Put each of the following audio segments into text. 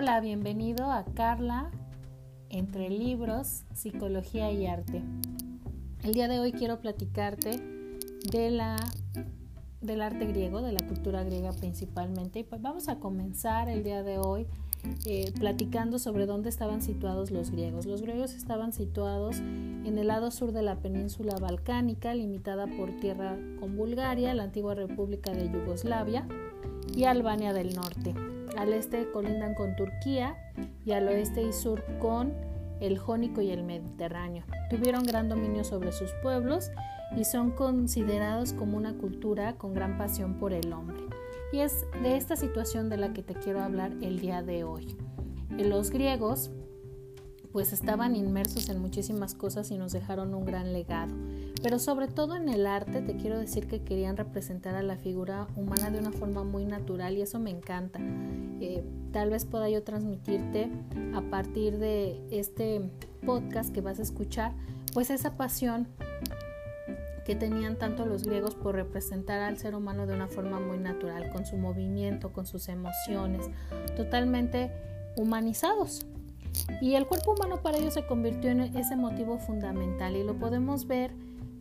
Hola, bienvenido a Carla entre libros, psicología y arte. El día de hoy quiero platicarte de la, del arte griego, de la cultura griega principalmente. Y pues vamos a comenzar el día de hoy eh, platicando sobre dónde estaban situados los griegos. Los griegos estaban situados en el lado sur de la península balcánica, limitada por tierra con Bulgaria, la antigua República de Yugoslavia y Albania del Norte. Al este colindan con Turquía y al oeste y sur con el Jónico y el Mediterráneo. Tuvieron gran dominio sobre sus pueblos y son considerados como una cultura con gran pasión por el hombre. Y es de esta situación de la que te quiero hablar el día de hoy. Los griegos pues estaban inmersos en muchísimas cosas y nos dejaron un gran legado. Pero sobre todo en el arte te quiero decir que querían representar a la figura humana de una forma muy natural y eso me encanta. Eh, tal vez pueda yo transmitirte a partir de este podcast que vas a escuchar, pues esa pasión que tenían tanto los griegos por representar al ser humano de una forma muy natural, con su movimiento, con sus emociones, totalmente humanizados. Y el cuerpo humano para ellos se convirtió en ese motivo fundamental y lo podemos ver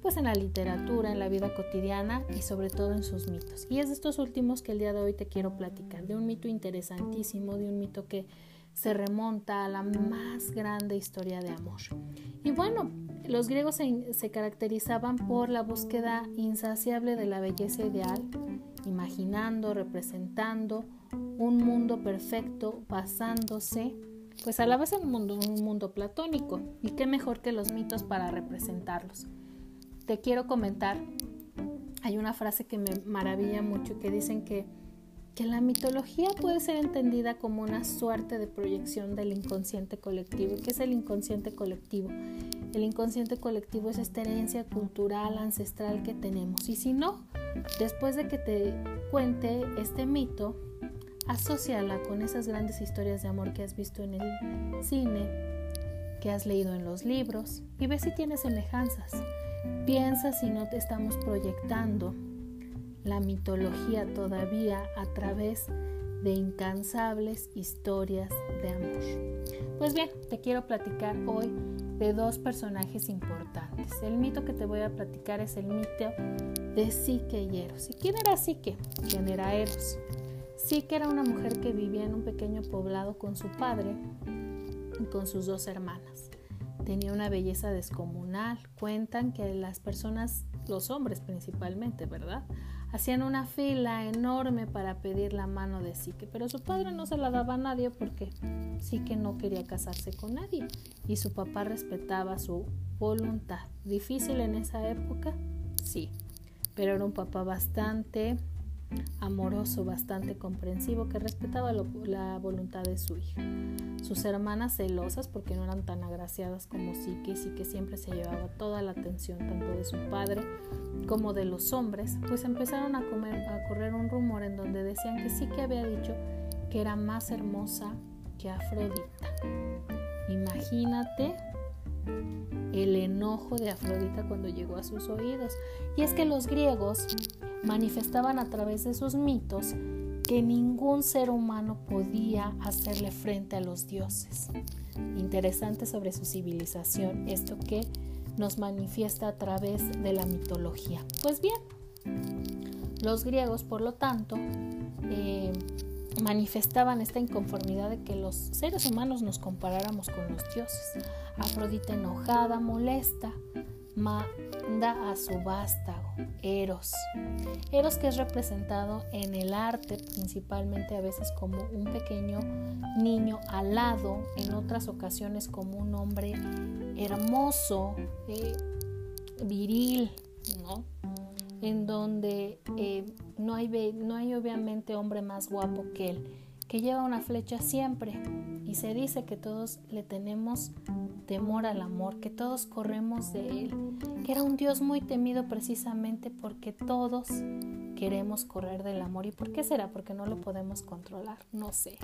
pues en la literatura, en la vida cotidiana y sobre todo en sus mitos. Y es de estos últimos que el día de hoy te quiero platicar, de un mito interesantísimo, de un mito que se remonta a la más grande historia de amor. Y bueno, los griegos se, caracterizaban por la búsqueda insaciable de la belleza ideal, imaginando, representando un mundo perfecto basándose pues a la vez en un mundo, un mundo platónico. Y qué mejor que los mitos para representarlos. Te quiero comentar, hay una frase que me maravilla mucho que dicen que, que la mitología puede ser entendida como una suerte de proyección del inconsciente colectivo. ¿Qué es el inconsciente colectivo? El inconsciente colectivo es esta herencia cultural, ancestral que tenemos. Y si no, después de que te cuente este mito, asóciala con esas grandes historias de amor que has visto en el cine, que has leído en los libros y ve si tiene semejanzas. Piensa si no te estamos proyectando la mitología todavía a través de incansables historias de amor. Pues bien, te quiero platicar hoy de dos personajes importantes. El mito que te voy a platicar es el mito de Psique y Eros. ¿Y quién era Psique? ¿Quién era Eros? Sí que era una mujer que vivía en un pequeño poblado con su padre y con sus dos hermanas. Tenía una belleza descomunal. Cuentan que las personas, los hombres principalmente, ¿verdad? Hacían una fila enorme para pedir la mano de Sique, pero su padre no se la daba a nadie porque Sique no quería casarse con nadie y su papá respetaba su voluntad. ¿Difícil en esa época? Sí, pero era un papá bastante amoroso, bastante comprensivo, que respetaba la voluntad de su hija. Sus hermanas celosas, porque no eran tan agraciadas como Sike, y que siempre se llevaba toda la atención tanto de su padre como de los hombres, pues empezaron a, a correr un rumor en donde decían que Sike había dicho que era más hermosa que Afrodita. Imagínate el enojo de Afrodita cuando llegó a sus oídos. Y es que los griegos manifestaban a través de sus mitos que ningún ser humano podía hacerle frente a los dioses. Interesante sobre su civilización, esto que nos manifiesta a través de la mitología. Pues bien, los griegos, por lo tanto, eh, manifestaban esta inconformidad de que los seres humanos nos comparáramos con los dioses. Afrodita enojada, molesta, manda a su vástago, Eros. Eros que es representado en el arte principalmente a veces como un pequeño niño alado, en otras ocasiones como un hombre hermoso, eh, viril, ¿no? En donde eh, no, hay, no hay obviamente hombre más guapo que él, que lleva una flecha siempre y se dice que todos le tenemos temor al amor, que todos corremos de Él, que era un Dios muy temido precisamente porque todos queremos correr del amor. ¿Y por qué será? Porque no lo podemos controlar, no sé.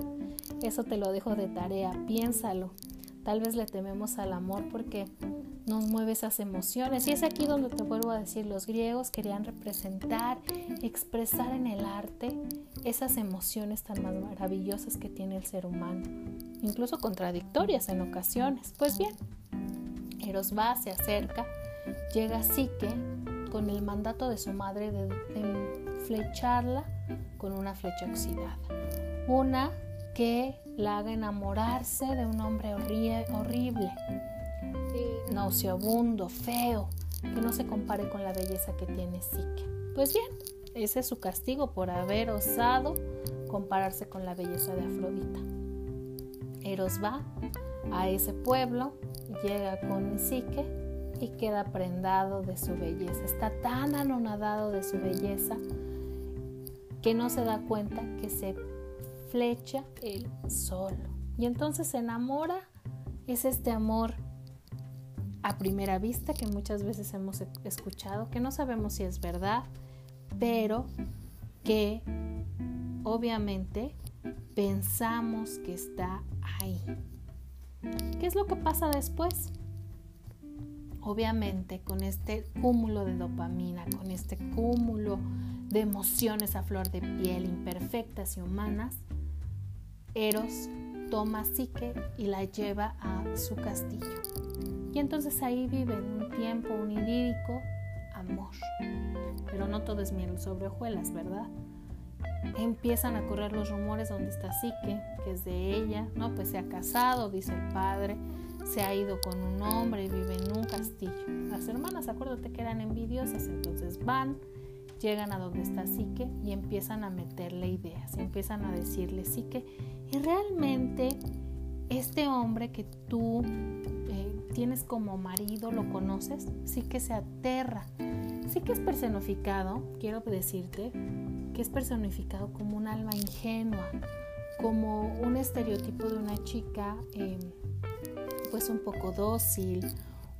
Eso te lo dejo de tarea, piénsalo. Tal vez le tememos al amor porque nos mueve esas emociones. Y es aquí donde te vuelvo a decir, los griegos querían representar, expresar en el arte esas emociones tan maravillosas que tiene el ser humano, incluso contradictorias en ocasiones. Pues bien, Eros va, se acerca, llega Psique con el mandato de su madre de, de flecharla con una flecha oxidada. Una que la haga enamorarse de un hombre horrible, nauseabundo, feo, que no se compare con la belleza que tiene Psique. Pues bien, ese es su castigo por haber osado compararse con la belleza de Afrodita. Eros va a ese pueblo, llega con Psique y queda prendado de su belleza. Está tan anonadado de su belleza que no se da cuenta que se flecha el solo. Y entonces se enamora. Es este amor a primera vista que muchas veces hemos escuchado, que no sabemos si es verdad, pero que obviamente pensamos que está ahí. ¿Qué es lo que pasa después? Obviamente con este cúmulo de dopamina, con este cúmulo de emociones a flor de piel, imperfectas y humanas, Eros toma a Psique y la lleva a su castillo. Y entonces ahí viven un tiempo, un idílico amor. Pero no todo es miel sobre hojuelas, ¿verdad? Empiezan a correr los rumores donde está Psique, que es de ella, ¿no? Pues se ha casado, dice el padre, se ha ido con un hombre y vive en un castillo. Las hermanas, acuérdate que eran envidiosas, entonces van, llegan a donde está Psique y empiezan a meterle ideas, empiezan a decirle, Psique, y realmente este hombre que tú eh, tienes como marido, lo conoces, sí que se aterra, sí que es personificado, quiero decirte, que es personificado como un alma ingenua, como un estereotipo de una chica em, pues un poco dócil,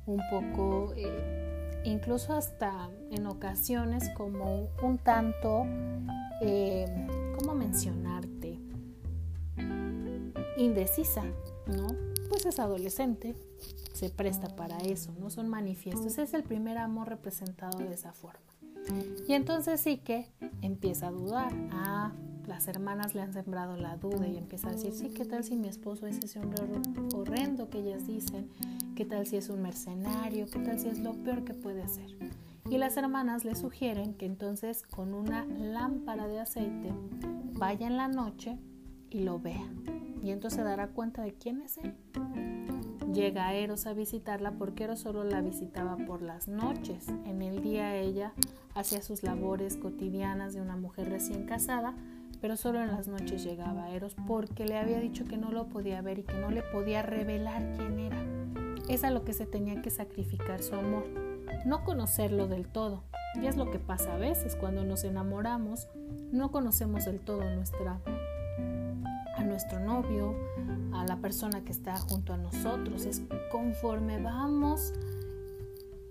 un poco, eh, incluso hasta en ocasiones como un tanto, em, ¿cómo mencionarte? indecisa, ¿no? Pues es adolescente, se presta para eso, no son manifiestos. Es el primer amor representado de esa forma. Y entonces sí que empieza a dudar. Ah, las hermanas le han sembrado la duda y empieza a decir, sí, ¿qué tal si mi esposo es ese hombre horrendo que ellas dicen? ¿Qué tal si es un mercenario? ¿Qué tal si es lo peor que puede hacer? Y las hermanas le sugieren que entonces con una lámpara de aceite vaya en la noche y lo vea y entonces se dará cuenta de quién es él. Llega Eros a visitarla porque Eros solo la visitaba por las noches. En el día ella hacía sus labores cotidianas de una mujer recién casada, pero solo en las noches llegaba Eros porque le había dicho que no lo podía ver y que no le podía revelar quién era. Es a lo que se tenía que sacrificar su amor, no conocerlo del todo. Y es lo que pasa a veces cuando nos enamoramos, no conocemos del todo nuestra nuestro novio, a la persona que está junto a nosotros. Es conforme vamos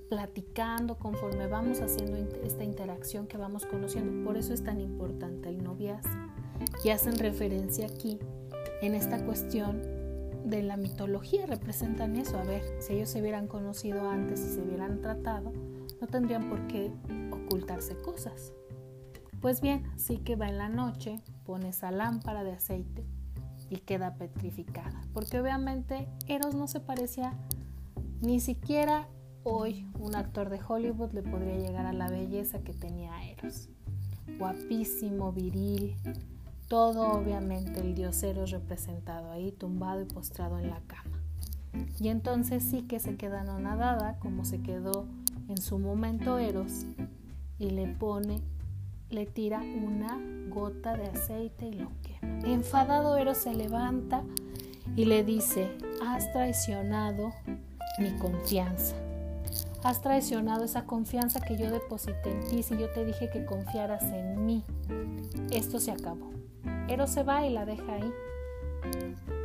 platicando, conforme vamos haciendo esta interacción que vamos conociendo. Por eso es tan importante el noviazgo. Y hacen referencia aquí en esta cuestión de la mitología, representan eso. A ver, si ellos se hubieran conocido antes y se hubieran tratado, no tendrían por qué ocultarse cosas. Pues bien, sí que va en la noche, pone esa lámpara de aceite y queda petrificada. Porque obviamente Eros no se parecía ni siquiera hoy un actor de Hollywood le podría llegar a la belleza que tenía Eros. Guapísimo, viril, todo obviamente el dios Eros representado ahí, tumbado y postrado en la cama. Y entonces sí que se queda anonadada, como se quedó en su momento Eros, y le pone, le tira una gota de aceite y lo quema. Enfadado Eros se levanta y le dice, has traicionado mi confianza. Has traicionado esa confianza que yo deposité en ti si yo te dije que confiaras en mí. Esto se acabó. Eros se va y la deja ahí.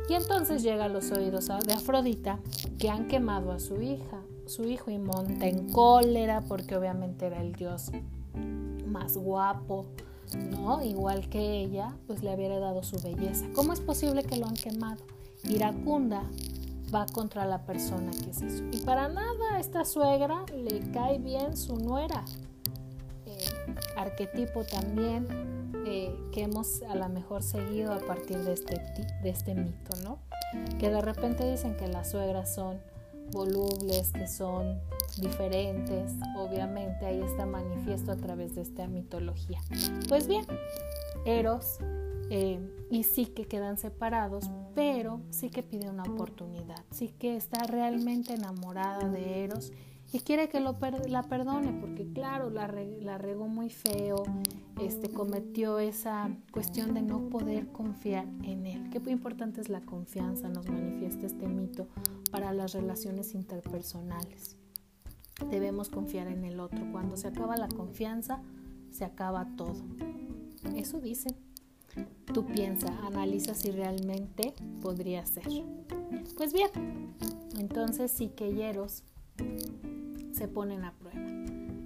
Y entonces llega a los oídos de Afrodita que han quemado a su hija, su hijo y monta en cólera porque obviamente era el dios más guapo, ¿no? Igual que ella, pues le había dado su belleza. ¿Cómo es posible que lo han quemado? Iracunda va contra la persona que es eso. Y para nada a esta suegra le cae bien su nuera. Eh, arquetipo también eh, que hemos a lo mejor seguido a partir de este, de este mito, ¿no? Que de repente dicen que las suegras son volubles, que son diferentes, obviamente ahí está manifiesto a través de esta mitología. Pues bien, Eros eh, y sí que quedan separados, pero sí que pide una oportunidad, sí que está realmente enamorada de Eros y quiere que lo la perdone porque claro, la, la, regó muy feo, este, cometió esa cuestión de no poder confiar en él. Qué importante es la confianza, nos manifiesta este mito para las relaciones interpersonales. Debemos confiar en el otro. Cuando se acaba la confianza, se acaba todo. Eso dice. Tú piensa, analiza si realmente podría ser. Pues bien, entonces sí que Hieros se ponen a prueba.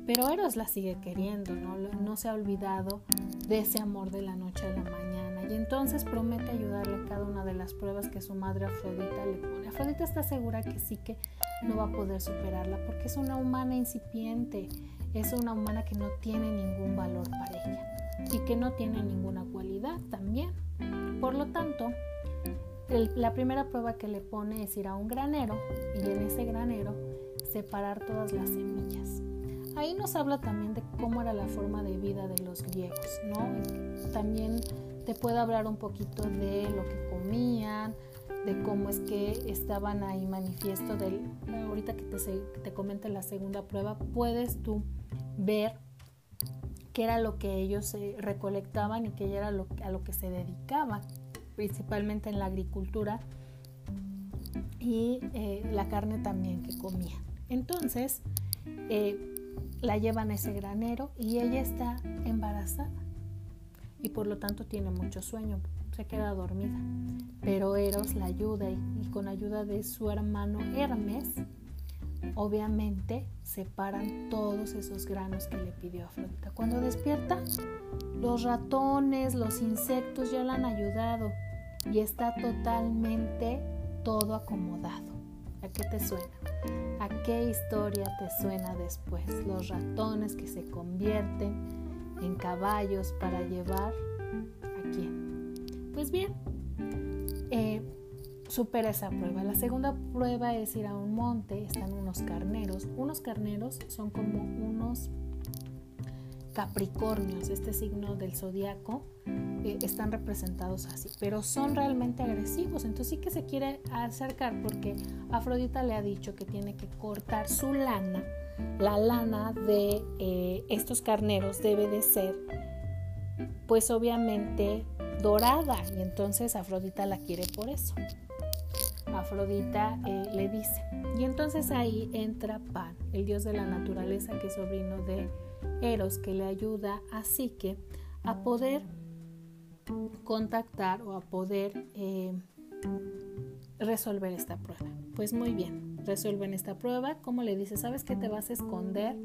Pero Eros la sigue queriendo, ¿no? no se ha olvidado de ese amor de la noche a la mañana y entonces promete ayudarle a cada una de las pruebas que su madre Afrodita le pone. Afrodita está segura que sí que no va a poder superarla porque es una humana incipiente, es una humana que no tiene ningún valor para ella y que no tiene ninguna cualidad también. Por lo tanto, la primera prueba que le pone es ir a un granero y en ese granero separar todas las semillas. Ahí nos habla también de cómo era la forma de vida de los griegos, ¿no? También te puede hablar un poquito de lo que comían, de cómo es que estaban ahí manifiesto del ahorita que te, te comente la segunda prueba puedes tú ver qué era lo que ellos eh, recolectaban y qué era a lo que se dedicaban principalmente en la agricultura y eh, la carne también que comían. Entonces, eh, la llevan a ese granero y ella está embarazada y por lo tanto tiene mucho sueño, se queda dormida. Pero Eros la ayuda y, con ayuda de su hermano Hermes, obviamente separan todos esos granos que le pidió Afrodita. Cuando despierta, los ratones, los insectos ya la han ayudado y está totalmente todo acomodado. ¿A qué te suena? ¿A qué historia te suena después? Los ratones que se convierten en caballos para llevar a quién. Pues bien, eh, supera esa prueba. La segunda prueba es ir a un monte, están unos carneros. Unos carneros son como unos Capricornios, este signo del zodiaco, eh, están representados así, pero son realmente agresivos. Entonces sí que se quiere acercar porque Afrodita le ha dicho que tiene que cortar su lana. La lana de eh, estos carneros debe de ser, pues obviamente dorada, y entonces Afrodita la quiere por eso. Afrodita eh, le dice. Y entonces ahí entra Pan, el dios de la naturaleza que es sobrino de Eros que le ayuda a Psique a poder contactar o a poder eh, resolver esta prueba. Pues muy bien, resuelven esta prueba. Como le dice, ¿sabes que te vas a esconder?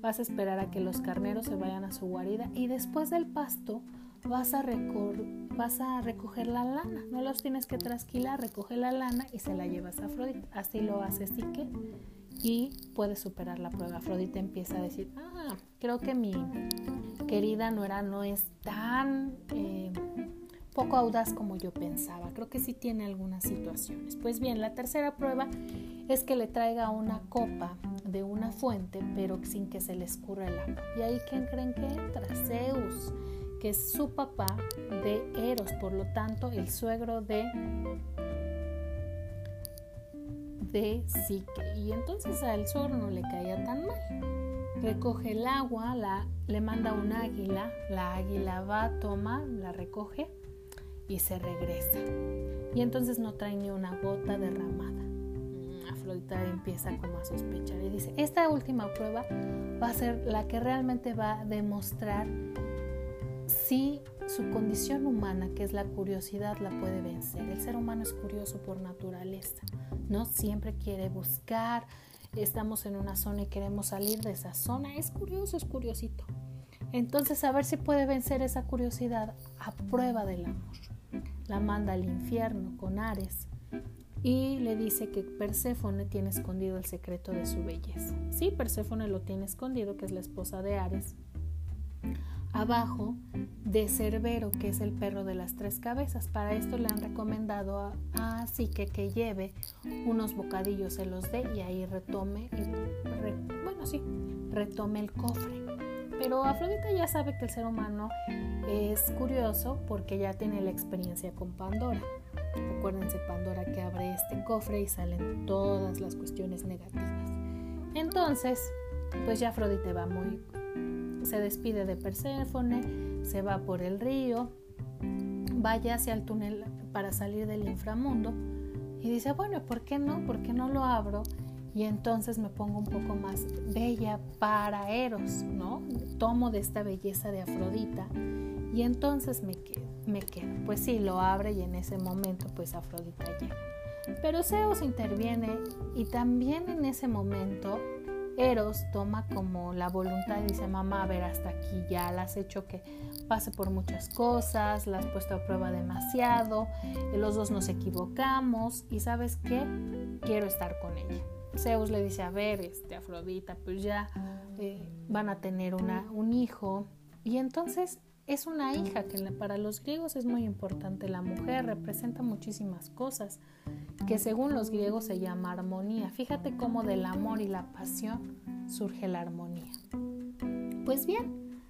Vas a esperar a que los carneros se vayan a su guarida y después del pasto vas a, recoger la lana. No los tienes que trasquilar, recoge la lana y se la llevas a Afrodita. Así lo hace Psique y puede superar la prueba. Afrodita empieza a decir, ah, creo que mi querida nuera no es tan eh, poco audaz como yo pensaba. Creo que sí tiene algunas situaciones. Pues bien, la tercera prueba es que le traiga una copa de una fuente, pero sin que se le escurra el agua. Y ahí, ¿quién creen que entra? Zeus, que es su papá de Eros, por lo tanto, el suegro de de Psique. Y entonces al sol no le caía tan mal. Recoge el agua, la, le manda un águila, la águila va, toma, la recoge y se regresa. Y entonces no trae ni una gota derramada. Empieza como a sospechar y dice, esta última prueba va a ser la que realmente va a demostrar si su condición humana, que es la curiosidad, la puede vencer. El ser humano es curioso por naturaleza, ¿no? Siempre quiere buscar, estamos en una zona y queremos salir de esa zona. Es curioso, es curiosito. Entonces, a ver si puede vencer esa curiosidad a prueba del amor. La manda al infierno con Ares y le dice que Perséfone tiene escondido el secreto de su belleza. Sí, Perséfone lo tiene escondido, que es la esposa de Ares, abajo de Cerbero, que es el perro de las tres cabezas. Para esto le han recomendado a, Psique que lleve unos bocadillos, se los dé y ahí retome, bueno, sí, retome el cofre. Pero Afrodita ya sabe que el ser humano es curioso porque ya tiene la experiencia con Pandora. Acuérdense Pandora que abre este cofre y salen todas las cuestiones negativas. Entonces, pues ya Afrodita va muy se despide de Perséfone, se va por el río, vaya hacia el túnel para salir del inframundo y dice, bueno, ¿por qué no? ¿Por qué no lo abro? Y entonces me pongo un poco más bella para Eros, ¿no? Tomo de esta belleza de Afrodita y entonces me quedo me quedo. Pues sí, lo abre y en ese momento pues Afrodita llega. Pero Zeus interviene y también en ese momento Eros toma como la voluntad y dice, mamá, a ver, hasta aquí ya la has hecho que pase por muchas cosas, la has puesto a prueba demasiado, los dos nos equivocamos y sabes qué, quiero estar con ella. Zeus le dice, a ver, este, Afrodita, pues ya eh, van a tener una, un hijo. Y entonces es una hija que para los griegos es muy importante. La mujer representa muchísimas cosas que según los griegos se llama armonía. Fíjate cómo del amor y la pasión surge la armonía. Pues bien,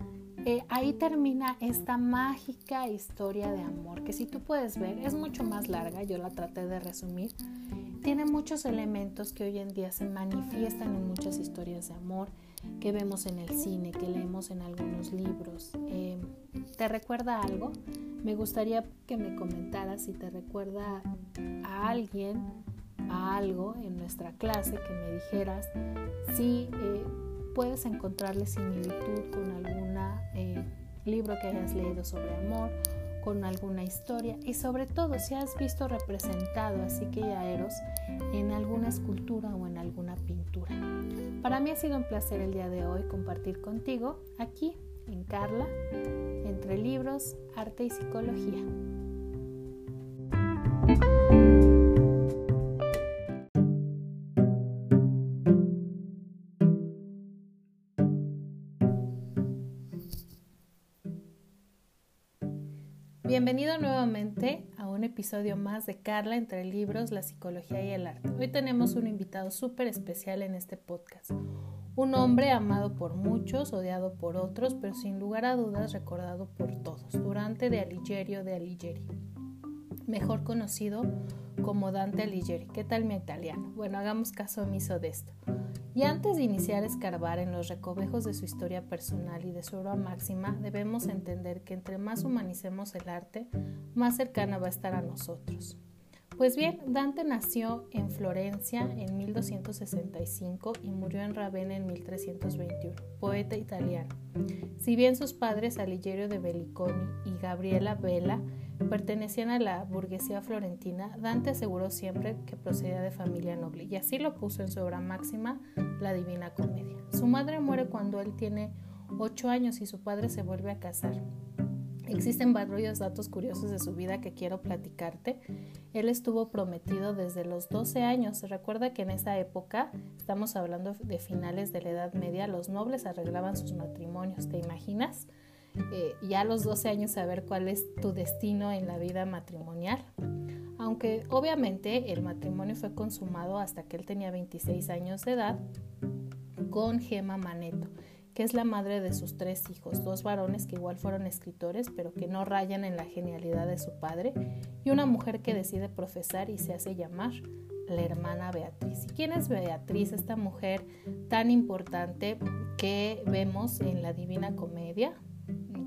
eh, ahí termina esta mágica historia de amor que si tú puedes ver es mucho más larga, yo la traté de resumir. Tiene muchos elementos que hoy en día se manifiestan en muchas historias de amor que vemos en el cine, que leemos en algunos libros. Eh, ¿Te recuerda algo? Me gustaría que me comentaras si te recuerda a alguien, a algo en nuestra clase, que me dijeras si eh, puedes encontrarle similitud con algún eh, libro que hayas leído sobre amor con alguna historia y sobre todo si has visto representado así que ya Eros en alguna escultura o en alguna pintura. Para mí ha sido un placer el día de hoy compartir contigo aquí en Carla, entre libros, arte y psicología. Bienvenido nuevamente a un episodio más de Carla entre libros, la psicología y el arte. Hoy tenemos un invitado súper especial en este podcast. Un hombre amado por muchos, odiado por otros, pero sin lugar a dudas recordado por todos, Durante de Alighieri de Alighieri, mejor conocido como Dante Alighieri. ¿Qué tal mi italiano? Bueno, hagamos caso omiso de esto. Y antes de iniciar a escarbar en los recovejos de su historia personal y de su obra máxima, debemos entender que entre más humanicemos el arte, más cercana va a estar a nosotros. Pues bien, Dante nació en Florencia en 1265 y murió en Ravenna en 1321, poeta italiano. Si bien sus padres Alighiero de Belliconi y Gabriela Vela pertenecían a la burguesía florentina, Dante aseguró siempre que procedía de familia noble y así lo puso en su obra máxima, La Divina Comedia. Su madre muere cuando él tiene ocho años y su padre se vuelve a casar. Existen varios datos curiosos de su vida que quiero platicarte. Él estuvo prometido desde los 12 años. Recuerda que en esa época, estamos hablando de finales de la Edad Media, los nobles arreglaban sus matrimonios. ¿Te imaginas? Eh, ya a los 12 años saber cuál es tu destino en la vida matrimonial. Aunque obviamente el matrimonio fue consumado hasta que él tenía 26 años de edad con Gema Maneto, que es la madre de sus tres hijos, dos varones que igual fueron escritores, pero que no rayan en la genialidad de su padre, y una mujer que decide profesar y se hace llamar la hermana Beatriz. ¿Y quién es Beatriz, esta mujer tan importante que vemos en la Divina Comedia?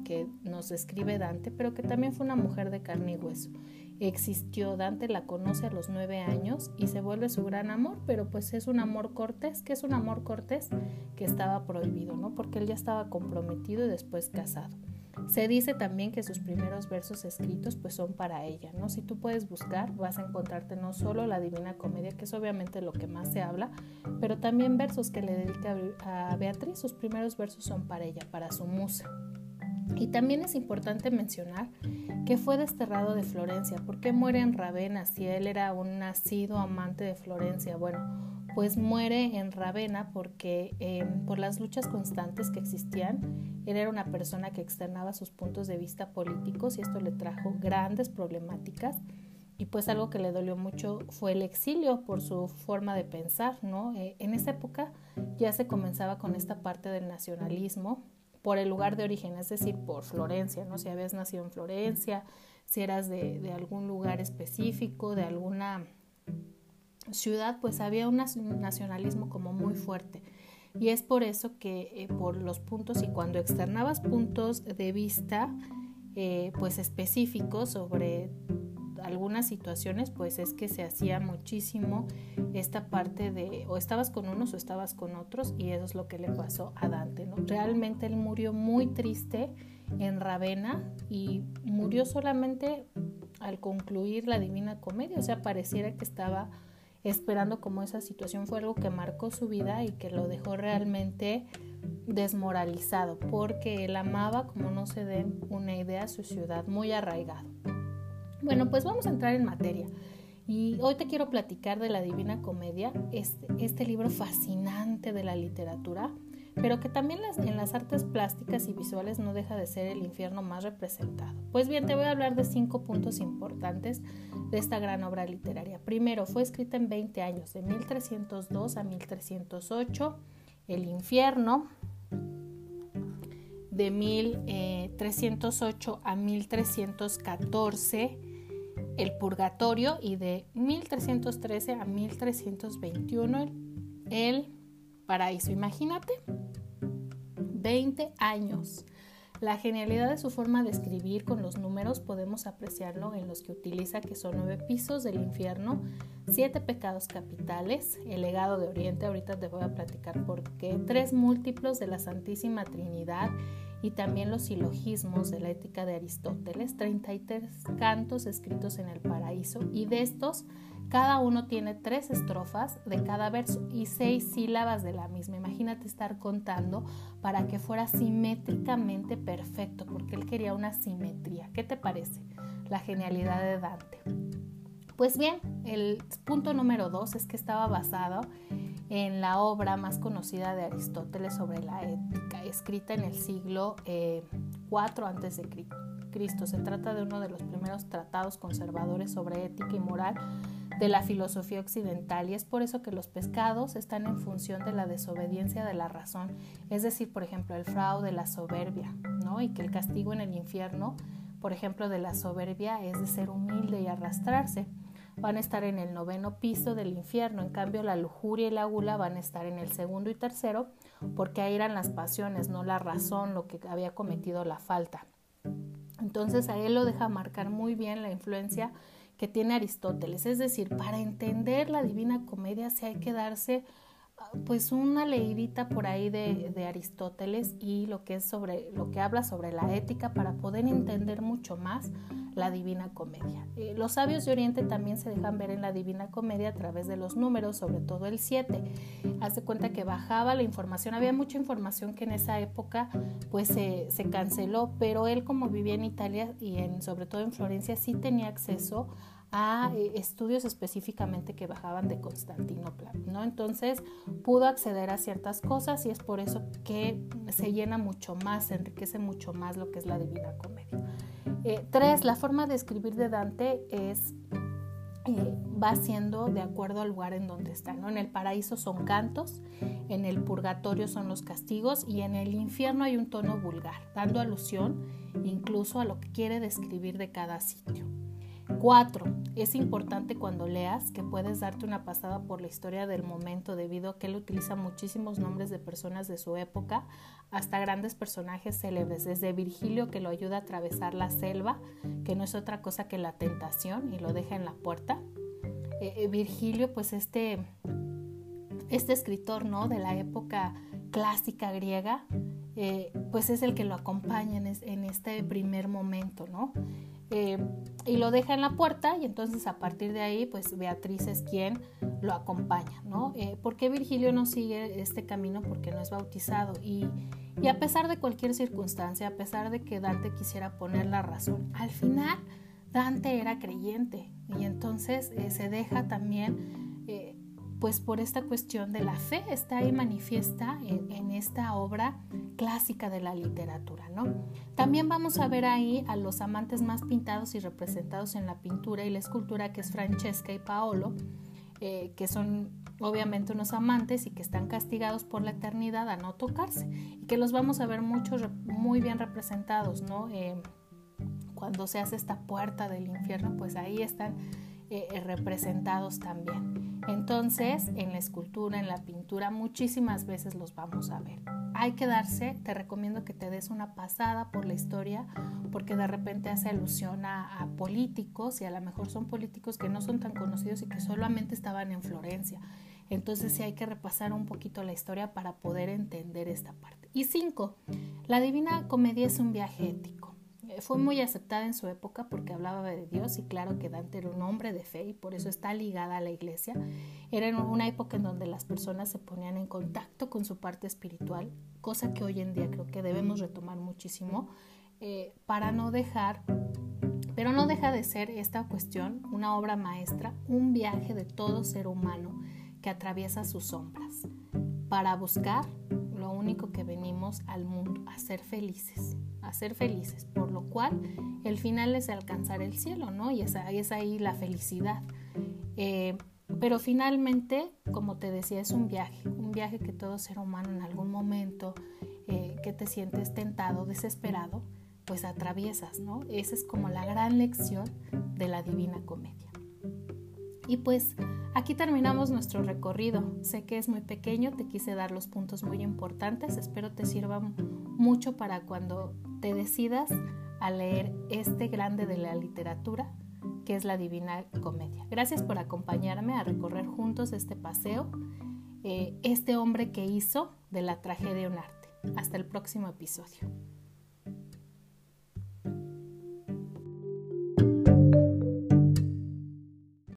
Que nos describe Dante, pero que también fue una mujer de carne y hueso. Existió, Dante la conoce a los nueve años y se vuelve su gran amor, pero pues es un amor cortés, que es un amor cortés que estaba prohibido, ¿no? Porque él ya estaba comprometido y después casado. Se dice también que sus primeros versos escritos pues son para ella, ¿no? Si tú puedes buscar, vas a encontrarte no solo la Divina Comedia, que es obviamente lo que más se habla, pero también versos que le dedica a Beatriz. Sus primeros versos son para ella, para su musa. Y también es importante mencionar que fue desterrado de Florencia. ¿Por qué muere en Ravenna si él era un nacido amante de Florencia? Bueno, pues muere en Ravenna porque em, por las luchas constantes que existían, él era una persona que externaba sus puntos de vista políticos y esto le trajo grandes problemáticas y pues algo que le dolió mucho fue el exilio por su forma de pensar, ¿no? Eh, en esa época ya se comenzaba con esta parte del nacionalismo por el lugar de origen, es decir, por Florencia, ¿no? Si habías nacido en Florencia, si eras de, algún lugar específico, de alguna ciudad, pues había un nacionalismo como muy fuerte. Y es por eso que eh, por los puntos y cuando externabas puntos de vista, eh, pues específicos sobre algunas situaciones pues es que se hacía muchísimo esta parte de o estabas con unos o estabas con otros y eso es lo que le pasó a Dante. ¿no? Realmente él murió muy triste en Ravenna y murió solamente al concluir la Divina Comedia, o sea, pareciera que estaba esperando como esa situación fue algo que marcó su vida y que lo dejó realmente desmoralizado porque él amaba, como no se den una idea, su ciudad muy arraigado. Bueno, pues vamos a entrar en materia. Y hoy te quiero platicar de la Divina Comedia, este, este libro fascinante de la literatura, pero que también en las artes plásticas y visuales no deja de ser el infierno más representado. Pues bien, te voy a hablar de cinco puntos importantes de esta gran obra literaria. Primero, fue escrita en 20 años, de 1302 a 1308, El infierno, de 1308 eh, a 1314, el Purgatorio y de 1313 a 1321 el Paraíso. Imagínate, 20 años. La genialidad de su forma de escribir con los números podemos apreciarlo en los que utiliza que son nueve pisos del infierno, siete pecados capitales, el legado de Oriente, ahorita te voy a platicar por qué, tres múltiplos de la Santísima Trinidad y también los silogismos de la ética de Aristóteles, 33 cantos escritos en el paraíso y de estos cada uno tiene tres estrofas de cada verso y seis sílabas de la misma. Imagínate estar contando para que fuera simétricamente perfecto, porque él quería una simetría. ¿Qué te parece? La genialidad de Dante. Pues bien, el punto número dos es que estaba basado en la obra más conocida de Aristóteles sobre la ética, escrita en el siglo IV eh, a.C. Cristo. Se trata de uno de los primeros tratados conservadores sobre ética y moral de la filosofía occidental y es por eso que los pescados están en función de la desobediencia de la razón, es decir, por ejemplo, el fraude, la soberbia, ¿no? Y que el castigo en el infierno, por ejemplo, de la soberbia es de ser humilde y arrastrarse van a estar en el noveno piso del infierno. En cambio, la lujuria y la gula van a estar en el segundo y tercero, porque ahí eran las pasiones, no la razón, lo que había cometido la falta. Entonces, a él lo deja marcar muy bien la influencia que tiene Aristóteles. Es decir, para entender la Divina Comedia, se hay que darse pues una leidita por ahí de, de, Aristóteles y lo que es sobre lo que habla sobre la ética para poder entender mucho más la Divina Comedia. Eh, los sabios de Oriente también se dejan ver en la Divina Comedia a través de los números, sobre todo el 7. Hace cuenta que bajaba la información, había mucha información que en esa época pues se, se canceló, pero él como vivía en Italia y en, sobre todo en Florencia sí tenía acceso a eh, estudios específicamente que bajaban de Constantinopla, ¿no? Entonces pudo acceder a ciertas cosas y es por eso que se llena mucho más, se enriquece mucho más lo que es la Divina Comedia. Eh, tres, la forma de escribir de Dante es eh, va siendo de acuerdo al lugar en donde está. ¿no? En el paraíso son cantos, en el purgatorio son los castigos y en el infierno hay un tono vulgar, dando alusión incluso a lo que quiere describir de cada sitio. 4. Es importante cuando leas que puedes darte una pasada por la historia del momento debido a que él utiliza muchísimos nombres de personas de su época hasta grandes personajes célebres, desde Virgilio que lo ayuda a atravesar la selva, que no es otra cosa que la tentación y lo deja en la puerta. Eh, eh, Virgilio, pues este, este escritor ¿no? de la época clásica griega, eh, pues es el que lo acompaña en, en este primer momento, ¿no? Eh, y lo deja en la puerta y entonces a partir de ahí pues Beatriz es quien lo acompaña, ¿no? Eh, ¿Por qué Virgilio no sigue este camino? Porque no es bautizado y, Y a pesar de cualquier circunstancia, a pesar de que Dante quisiera poner la razón, al final Dante era creyente y entonces eh, se deja también, pues por esta cuestión de la fe, está ahí manifiesta en, esta obra clásica de la literatura, ¿no? También vamos a ver ahí a los amantes más pintados y representados en la pintura y la escultura, que es Francesca y Paolo, eh, que son obviamente unos amantes y que están castigados por la eternidad a no tocarse y que los vamos a ver muchos muy bien representados, ¿no? cuando se hace esta puerta del infierno, pues ahí están eh, eh, representados también. Entonces, en la escultura, en la pintura, muchísimas veces los vamos a ver. Hay que darse, te recomiendo que te des una pasada por la historia, porque de repente hace alusión a, a políticos y a lo mejor son políticos que no son tan conocidos y que solamente estaban en Florencia. Entonces sí hay que repasar un poquito la historia para poder entender esta parte. Y cinco, la Divina Comedia es un viaje ético fue muy aceptada en su época porque hablaba de Dios y claro que Dante era un hombre de fe y por eso está ligada a la iglesia. Era en una época en donde las personas se ponían en contacto con su parte espiritual, cosa que hoy en día creo que debemos retomar muchísimo eh, para no dejar, pero no deja de ser esta cuestión una obra maestra, un viaje de todo ser humano que atraviesa sus sombras para buscar lo único que venimos al mundo, a ser felices, a ser felices, por lo cual el final es alcanzar el cielo, ¿no? Y esa, es ahí la felicidad. Eh, pero finalmente, como te decía, es un viaje, un viaje que todo ser humano en algún momento eh, que te sientes tentado, desesperado, pues atraviesas, ¿no? Esa es como la gran lección de la Divina Comedia. Y pues aquí terminamos nuestro recorrido. Sé que es muy pequeño, te quise dar los puntos muy importantes. Espero te sirva mucho para cuando te decidas a leer este grande de la literatura que es la Divina Comedia. Gracias por acompañarme a recorrer juntos este paseo, eh, este hombre que hizo de la tragedia un arte. Hasta el próximo episodio.